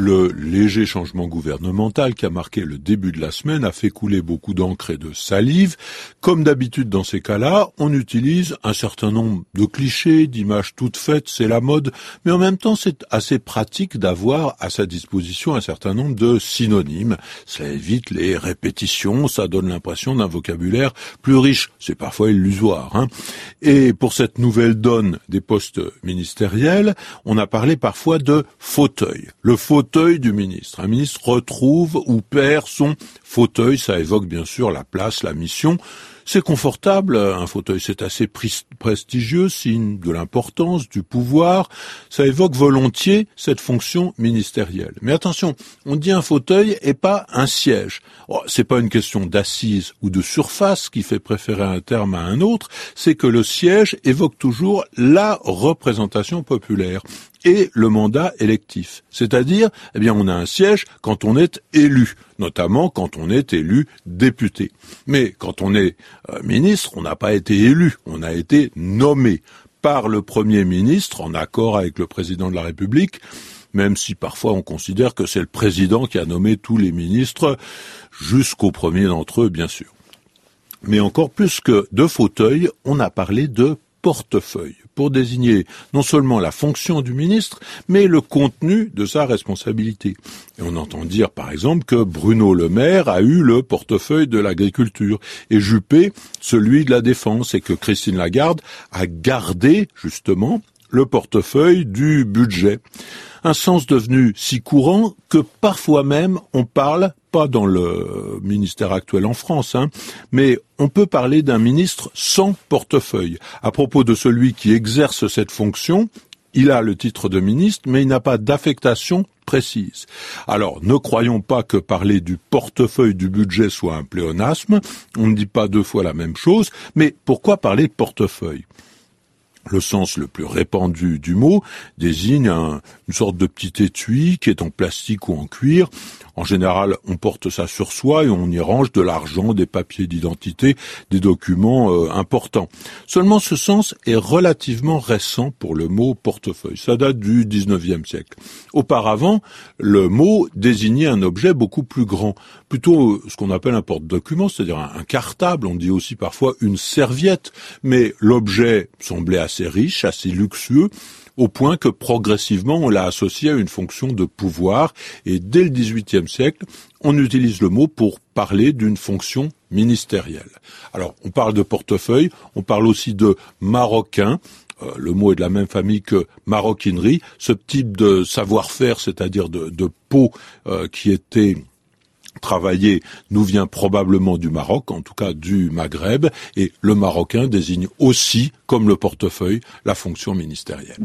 Le léger changement gouvernemental qui a marqué le début de la semaine a fait couler beaucoup d'encre et de salive. Comme d'habitude dans ces cas-là, on utilise un certain nombre de clichés, d'images toutes faites, c'est la mode, mais en même temps c'est assez pratique d'avoir à sa disposition un certain nombre de synonymes. Ça évite les répétitions, ça donne l'impression d'un vocabulaire plus riche. C'est parfois illusoire. Hein et pour cette nouvelle donne des postes ministériels, on a parlé parfois de fauteuil. Le fauteuil fauteuil du ministre. Un ministre retrouve ou perd son fauteuil, ça évoque bien sûr la place, la mission. C'est confortable, un fauteuil c'est assez prestigieux, signe de l'importance, du pouvoir, ça évoque volontiers cette fonction ministérielle. Mais attention, on dit un fauteuil et pas un siège. Oh, c'est pas une question d'assise ou de surface qui fait préférer un terme à un autre, c'est que le siège évoque toujours la représentation populaire et le mandat électif. C'est-à-dire, eh bien, on a un siège quand on est élu, notamment quand on est élu député. Mais quand on est ministre, on n'a pas été élu, on a été nommé par le Premier ministre en accord avec le président de la République, même si parfois on considère que c'est le président qui a nommé tous les ministres, jusqu'au premier d'entre eux, bien sûr. Mais encore plus que de fauteuil, on a parlé de portefeuille pour désigner non seulement la fonction du ministre, mais le contenu de sa responsabilité. Et on entend dire par exemple que Bruno Le Maire a eu le portefeuille de l'agriculture et Juppé celui de la défense et que Christine Lagarde a gardé justement le portefeuille du budget. Un sens devenu si courant que parfois même on parle, pas dans le ministère actuel en France, hein, mais on peut parler d'un ministre sans portefeuille. À propos de celui qui exerce cette fonction, il a le titre de ministre, mais il n'a pas d'affectation précise. Alors, ne croyons pas que parler du portefeuille du budget soit un pléonasme, on ne dit pas deux fois la même chose, mais pourquoi parler portefeuille? Le sens le plus répandu du mot désigne une sorte de petit étui qui est en plastique ou en cuir. En général, on porte ça sur soi et on y range de l'argent, des papiers d'identité, des documents euh, importants. Seulement ce sens est relativement récent pour le mot portefeuille. Ça date du 19e siècle. Auparavant, le mot désignait un objet beaucoup plus grand, plutôt ce qu'on appelle un porte-document, c'est-à-dire un cartable, on dit aussi parfois une serviette, mais l'objet semblait assez riche, assez luxueux, au point que progressivement on l'a associé à une fonction de pouvoir, et dès le XVIIIe siècle, on utilise le mot pour parler d'une fonction ministérielle. Alors, on parle de portefeuille, on parle aussi de marocain, euh, le mot est de la même famille que maroquinerie, ce type de savoir-faire, c'est-à-dire de, peau euh, qui était travailler nous vient probablement du Maroc, en tout cas du Maghreb, et le marocain désigne aussi, comme le portefeuille, la fonction ministérielle.